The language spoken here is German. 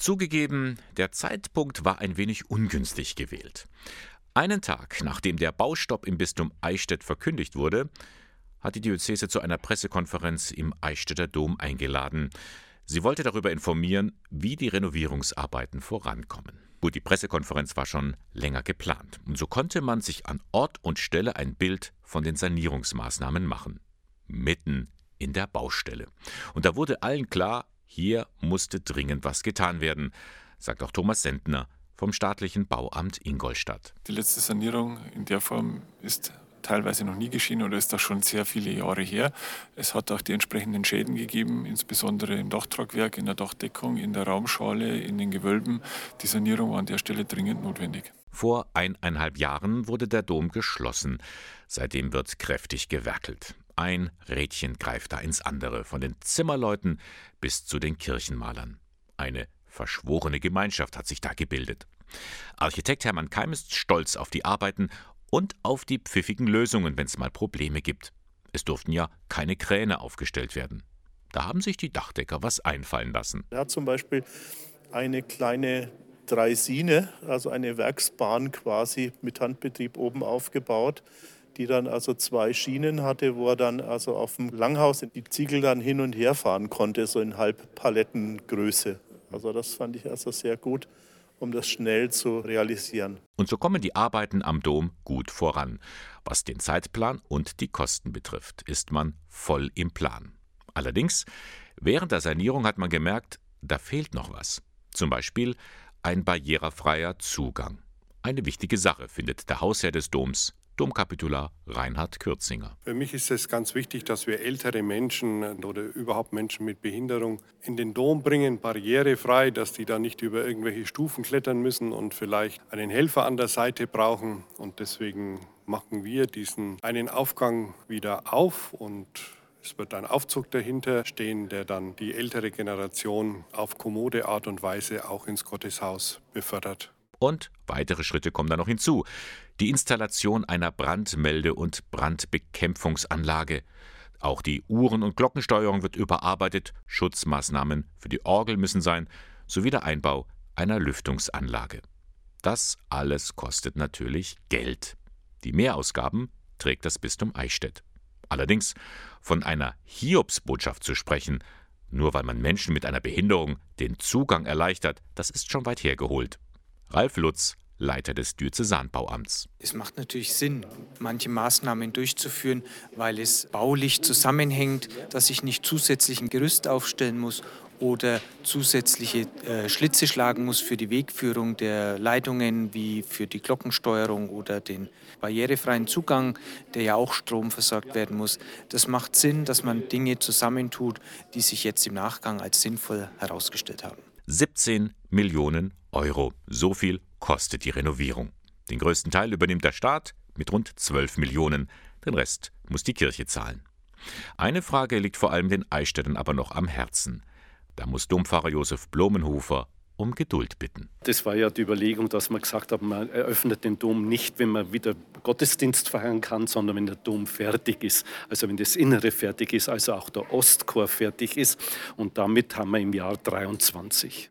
Zugegeben, der Zeitpunkt war ein wenig ungünstig gewählt. Einen Tag nachdem der Baustopp im Bistum Eichstätt verkündigt wurde, hat die Diözese zu einer Pressekonferenz im Eichstätter Dom eingeladen. Sie wollte darüber informieren, wie die Renovierungsarbeiten vorankommen. Gut, die Pressekonferenz war schon länger geplant. Und so konnte man sich an Ort und Stelle ein Bild von den Sanierungsmaßnahmen machen. Mitten in der Baustelle. Und da wurde allen klar, hier musste dringend was getan werden, sagt auch Thomas Sendner vom staatlichen Bauamt Ingolstadt. Die letzte Sanierung in der Form ist teilweise noch nie geschehen oder ist das schon sehr viele Jahre her. Es hat auch die entsprechenden Schäden gegeben, insbesondere im Dachtragwerk, in der Dachdeckung, in der Raumschale, in den Gewölben. Die Sanierung war an der Stelle dringend notwendig. Vor eineinhalb Jahren wurde der Dom geschlossen. Seitdem wird kräftig gewerkelt. Ein Rädchen greift da ins andere, von den Zimmerleuten bis zu den Kirchenmalern. Eine verschworene Gemeinschaft hat sich da gebildet. Architekt Hermann Keim ist stolz auf die Arbeiten und auf die pfiffigen Lösungen, wenn es mal Probleme gibt. Es durften ja keine Kräne aufgestellt werden. Da haben sich die Dachdecker was einfallen lassen. Er hat zum Beispiel eine kleine Dreisine, also eine Werksbahn quasi mit Handbetrieb oben aufgebaut die dann also zwei Schienen hatte, wo er dann also auf dem Langhaus die Ziegel dann hin und her fahren konnte, so in Halbpalettengröße. Also das fand ich also sehr gut, um das schnell zu realisieren. Und so kommen die Arbeiten am Dom gut voran. Was den Zeitplan und die Kosten betrifft, ist man voll im Plan. Allerdings, während der Sanierung hat man gemerkt, da fehlt noch was. Zum Beispiel ein barrierefreier Zugang. Eine wichtige Sache, findet der Hausherr des Doms Domkapitular Reinhard Kürzinger. Für mich ist es ganz wichtig, dass wir ältere Menschen oder überhaupt Menschen mit Behinderung in den Dom bringen, barrierefrei, dass die da nicht über irgendwelche Stufen klettern müssen und vielleicht einen Helfer an der Seite brauchen. Und deswegen machen wir diesen einen Aufgang wieder auf und es wird ein Aufzug dahinter stehen, der dann die ältere Generation auf kommode Art und Weise auch ins Gotteshaus befördert. Und weitere Schritte kommen da noch hinzu. Die Installation einer Brandmelde- und Brandbekämpfungsanlage. Auch die Uhren- und Glockensteuerung wird überarbeitet, Schutzmaßnahmen für die Orgel müssen sein, sowie der Einbau einer Lüftungsanlage. Das alles kostet natürlich Geld. Die Mehrausgaben trägt das Bistum Eichstätt. Allerdings von einer Hiobsbotschaft zu sprechen, nur weil man Menschen mit einer Behinderung den Zugang erleichtert, das ist schon weit hergeholt. Ralf Lutz, Leiter des Diözesanbauamts. Es macht natürlich Sinn, manche Maßnahmen durchzuführen, weil es baulich zusammenhängt, dass ich nicht zusätzlich ein Gerüst aufstellen muss oder zusätzliche äh, Schlitze schlagen muss für die Wegführung der Leitungen, wie für die Glockensteuerung oder den barrierefreien Zugang, der ja auch Strom versorgt werden muss. Das macht Sinn, dass man Dinge zusammentut, die sich jetzt im Nachgang als sinnvoll herausgestellt haben. 17 Millionen Euro. So viel kostet die Renovierung. Den größten Teil übernimmt der Staat mit rund 12 Millionen. Den Rest muss die Kirche zahlen. Eine Frage liegt vor allem den Eichstättern aber noch am Herzen. Da muss Dompfarrer Josef Blumenhofer um Geduld bitten. Das war ja die Überlegung, dass man gesagt hat, man eröffnet den Dom nicht, wenn man wieder Gottesdienst feiern kann, sondern wenn der Dom fertig ist. Also wenn das Innere fertig ist, also auch der Ostchor fertig ist. Und damit haben wir im Jahr 23.